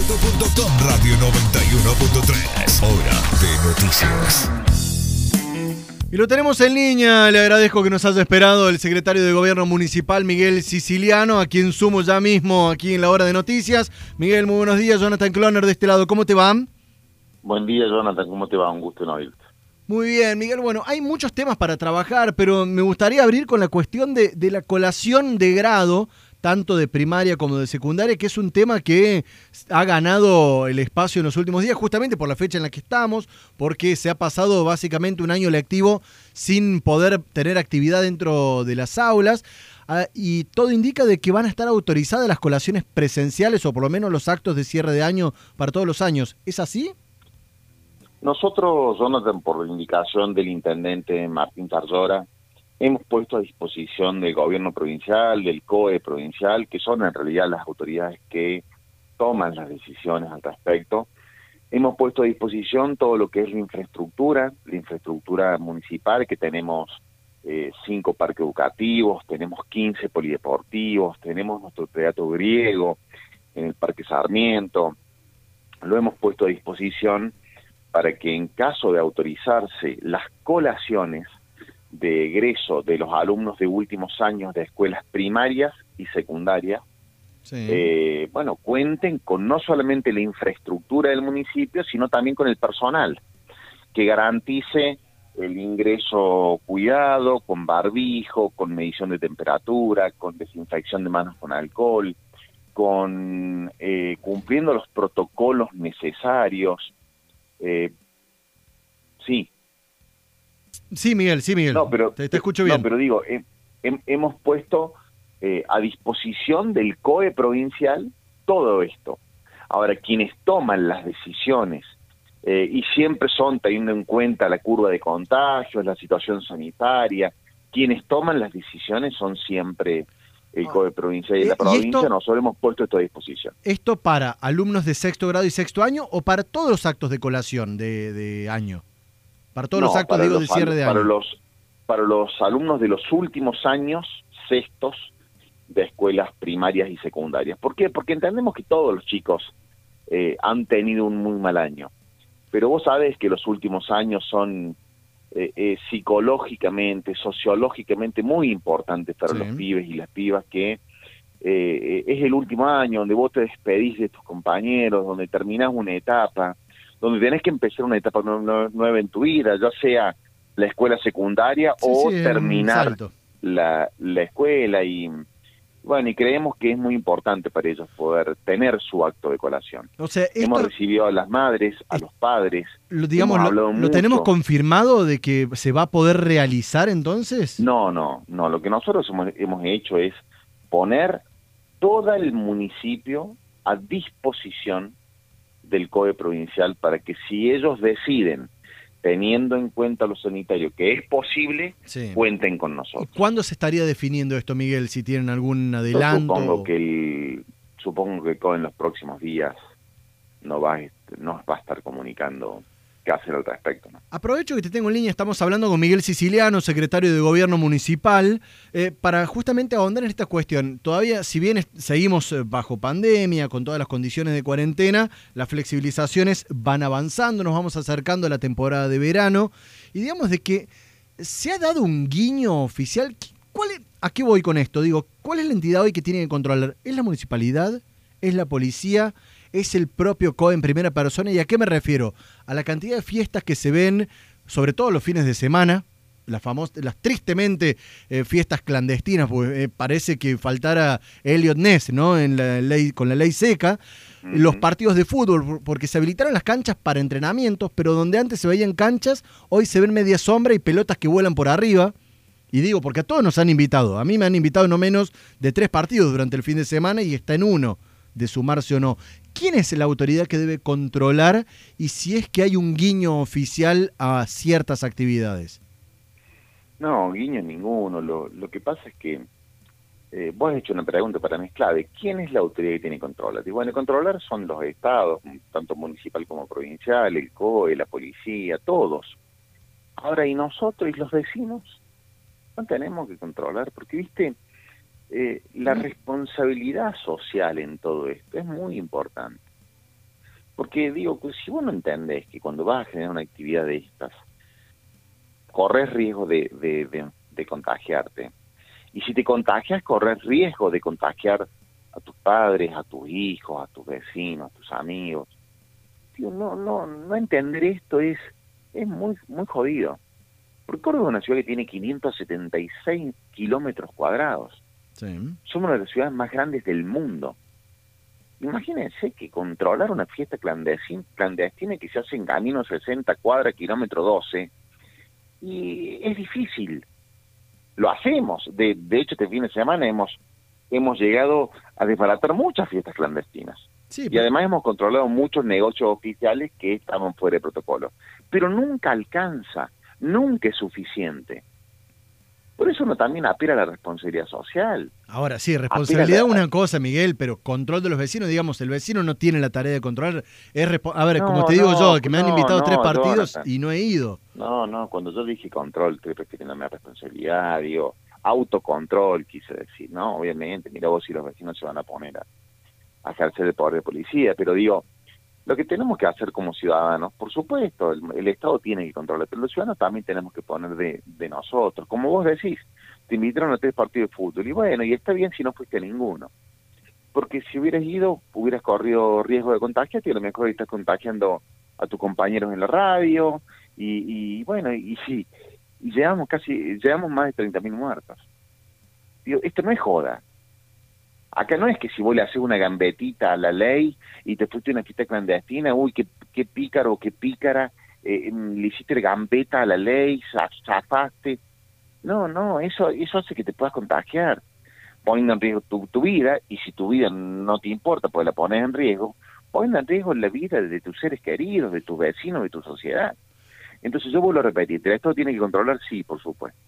Radio 91.3. Hora de noticias. Y lo tenemos en línea, le agradezco que nos haya esperado el secretario de Gobierno Municipal, Miguel Siciliano, a quien sumo ya mismo aquí en la hora de noticias. Miguel, muy buenos días, Jonathan Cloner de este lado, ¿cómo te va? Buen día, Jonathan, ¿cómo te va? Un gusto en oírte. Muy bien, Miguel. Bueno, hay muchos temas para trabajar, pero me gustaría abrir con la cuestión de, de la colación de grado tanto de primaria como de secundaria, que es un tema que ha ganado el espacio en los últimos días, justamente por la fecha en la que estamos, porque se ha pasado básicamente un año lectivo sin poder tener actividad dentro de las aulas. Ah, y todo indica de que van a estar autorizadas las colaciones presenciales o por lo menos los actos de cierre de año para todos los años. ¿Es así? Nosotros, Jonathan, por indicación del intendente Martín Tarzora, hemos puesto a disposición del gobierno provincial, del COE provincial, que son en realidad las autoridades que toman las decisiones al respecto. Hemos puesto a disposición todo lo que es la infraestructura, la infraestructura municipal, que tenemos eh, cinco parques educativos, tenemos 15 polideportivos, tenemos nuestro teatro griego en el Parque Sarmiento. Lo hemos puesto a disposición para que en caso de autorizarse las colaciones de egreso de los alumnos de últimos años de escuelas primarias y secundarias, eh, bueno, cuenten con no solamente la infraestructura del municipio, sino también con el personal, que garantice el ingreso cuidado, con barbijo, con medición de temperatura, con desinfección de manos con alcohol, con eh, cumpliendo los protocolos necesarios. Eh, sí, Sí, Miguel, sí, Miguel. No, pero, te, escucho bien. No, pero digo, hemos puesto eh, a disposición del COE provincial todo esto. Ahora, quienes toman las decisiones, eh, y siempre son teniendo en cuenta la curva de contagios, la situación sanitaria, quienes toman las decisiones son siempre el ah. COE provincial y la provincia, nosotros hemos puesto esto a disposición. ¿Esto para alumnos de sexto grado y sexto año o para todos los actos de colación de, de año? Para todos los actos, de cierre de año. Para los, para los alumnos de los últimos años, sextos, de escuelas primarias y secundarias. ¿Por qué? Porque entendemos que todos los chicos eh, han tenido un muy mal año. Pero vos sabés que los últimos años son eh, eh, psicológicamente, sociológicamente muy importantes para los pibes y las pibas que es el último año donde vos te despedís de tus compañeros, donde terminás una etapa, donde tenés que empezar una etapa nueva en tu vida, ya sea la escuela secundaria o terminar la, la escuela y bueno, y creemos que es muy importante para ellos poder tener su acto de colación. O sea, hemos recibido a las madres, a los padres. Lo, digamos, lo, tenemos confirmado de que se va a poder realizar entonces? No, no, no. Lo que nosotros hemos, hemos hecho es poner todo el municipio a disposición del COE provincial para que si ellos deciden, teniendo en cuenta lo sanitario, que es posible, cuenten con nosotros. ¿Cuándo se estaría definiendo esto, Miguel? Si tienen algún adelanto. supongo que el, supongo que COE en los próximos días no va, nos va a estar comunicando qué hacer al respecto. Aprovecho que te tengo en línea, estamos hablando con Miguel Siciliano, secretario de Gobierno Municipal, eh, para justamente ahondar en esta cuestión. Todavía, si bien seguimos eh, bajo pandemia, con todas las condiciones de cuarentena, las flexibilizaciones van avanzando, nos vamos acercando a la temporada de verano, y digamos de que se ha dado un guiño oficial. ¿Cuál ¿A qué voy con esto? Digo, ¿cuál es la entidad hoy que tiene que controlar? ¿Es la municipalidad? ¿Es la policía? Es el propio COE en primera persona. ¿Y a qué me refiero? A la cantidad de fiestas que se ven, sobre todo los fines de semana, las famosas, las tristemente eh, fiestas clandestinas, porque eh, parece que faltara Elliot Ness, ¿no? En la ley, con la ley seca. Los partidos de fútbol, porque se habilitaron las canchas para entrenamientos, pero donde antes se veían canchas, hoy se ven media sombra y pelotas que vuelan por arriba. Y digo, porque a todos nos han invitado. A mí me han invitado no menos de tres partidos durante el fin de semana y está en uno de sumarse o no. ¿Quién es la autoridad que debe controlar y si es que hay un guiño oficial a ciertas actividades? No, guiño ninguno. Lo, lo que pasa es que eh, vos has hecho una pregunta para mí es clave. ¿Quién es la autoridad que tiene controlar? Y bueno, controlar son los estados, tanto municipal como provincial, el COE, la policía, todos. Ahora, ¿y nosotros y los vecinos? No tenemos que controlar, porque, viste, eh, la responsabilidad social en todo esto es muy importante. Porque digo, pues, si vos no entendés que cuando vas a generar una actividad de estas, corres riesgo de, de, contagiarte. Y si te contagias, corres riesgo de contagiar a tus padres, a tus hijos, a tus vecinos, a tus amigos. no, no, no entender esto es, es muy, muy jodido. Porque Córdoba es una ciudad que tiene 576 kilómetros cuadrados. Somos una de las ciudades más grandes del mundo. Imagínense que controlar una fiesta clandestina, clandestina que se hace en camino 60 cuadras, kilómetro 12, y es difícil. Lo hacemos. De, de hecho, este fin de semana hemos, hemos llegado a desbaratar muchas fiestas clandestinas. y además hemos controlado muchos negocios oficiales que estaban fuera de protocolo. Pero nunca alcanza, nunca es suficiente. Por eso uno también apela a la responsabilidad social. Ahora, sí, responsabilidad es una cosa, Miguel, pero control de los vecinos, digamos, el vecino no tiene la tarea de controlar. Es a ver, como te digo yo, que me han invitado tres partidos y no he ido. No, no, cuando yo dije control, estoy refiriéndome a responsabilidad, digo, autocontrol, quise decir, ¿no? Obviamente, mira vos si los vecinos se van a poner a, a ejercer el poder de policía, pero digo, lo que tenemos que hacer como ciudadanos, por supuesto, el, Estado tiene que controlar, pero los ciudadanos también tenemos que poner de, de nosotros. Como vos decís, te invitaron a tres partidos de fútbol, y bueno, y está bien si no fuiste a ninguno. Porque si hubieras ido, hubieras corrido riesgo de contagiarte y a lo mejor estás contagiando a tus compañeros en la radio, y, y bueno, y sí, llevamos casi, llevamos más de 30.000 muertos. Digo, esto no es joda, Acá no es que si vos le haces una gambetita a la ley y te fuiste una fiesta clandestina, uy, qué, qué pícaro, qué pícara, eh, le hiciste gambeta a la ley, zafaste. No, no, eso, eso hace que te puedas contagiar, poniendo en riesgo tu, tu vida, y si tu vida no te importa, pues la pones en riesgo, poniendo en riesgo la vida de tus seres queridos, de tus vecinos, de tu sociedad. Entonces yo vuelvo a repetir, ¿esto tiene que controlar? Sí, por supuesto.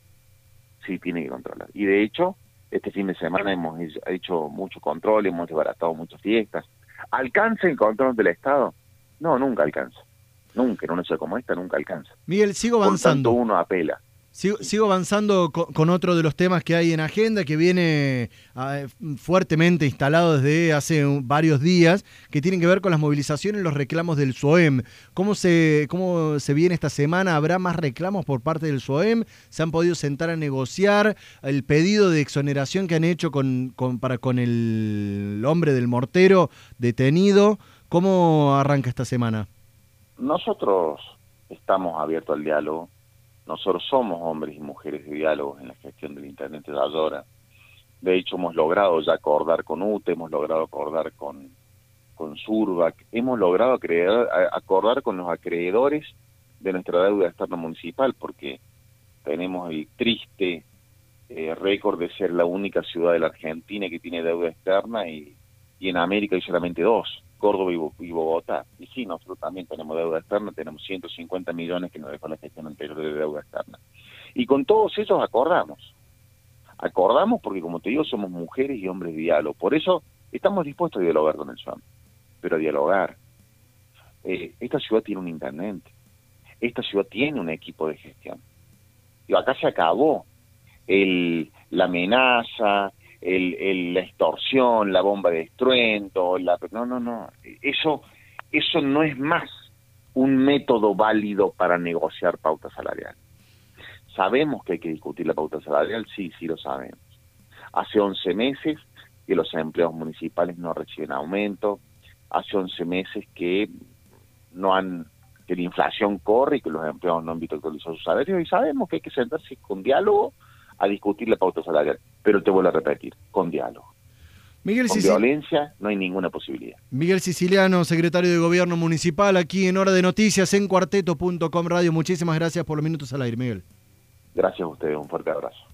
Sí, tiene que controlar. Y de hecho, este fin de semana hemos hecho mucho control, hemos desbaratado muchas fiestas. ¿Alcanza el control del Estado? No, nunca alcanza. Nunca, en una ciudad como esta, nunca alcanza. Miguel, sigo avanzando. uno apela. Sigo, avanzando con, otro de los temas que hay en agenda, que viene ah, fuertemente instalado desde hace varios días, que tienen que ver con las movilizaciones y los reclamos del SOEM. ¿Cómo se, ¿Cómo se viene esta semana? ¿Habrá más reclamos por parte del SOEM? ¿Se han podido sentar a negociar el pedido de exoneración que han hecho con, con, para, con el hombre del mortero detenido? ¿Cómo arranca esta semana? Nosotros estamos abiertos al diálogo nosotros somos hombres y mujeres de diálogo en la gestión del Internet de Ayora. De hecho, hemos logrado ya acordar con UTE, hemos logrado acordar con, con Surbac, hemos logrado acordar con los acreedores de nuestra deuda externa municipal, porque tenemos el triste eh, récord de ser la única ciudad de la Argentina que tiene deuda externa y, y en América hay solamente dos. Córdoba y, Bogotá. Y sí, nosotros también tenemos deuda externa, tenemos 150 millones que nos dejó la gestión anterior de deuda externa. Y con todos esos acordamos. Acordamos porque, como te digo, somos mujeres y hombres de diálogo. Por eso estamos dispuestos a dialogar con el SUAM, pero a dialogar. Eh, esta ciudad tiene un intendente, esta ciudad tiene un equipo de gestión. Y acá se acabó el, la amenaza, el, la extorsión, la bomba de estruendo, la, no, no, no, eso, eso no es más un método válido para negociar pauta salarial. ¿Sabemos que hay que discutir la pauta salarial? Sí, sí lo sabemos. Hace 11 meses que los empleados municipales no reciben aumento, hace 11 meses que no han que la inflación corre y que los empleados no han visto actualizar sus salarios y sabemos que hay que sentarse con diálogo a discutir la pauta salarial. Pero te vuelvo a repetir, con diálogo. Miguel con violencia no hay ninguna posibilidad. Miguel Siciliano, secretario de Gobierno Municipal, aquí en Hora de Noticias en cuarteto.com Radio. Muchísimas gracias por los minutos al aire, Miguel. Gracias a ustedes, un fuerte abrazo.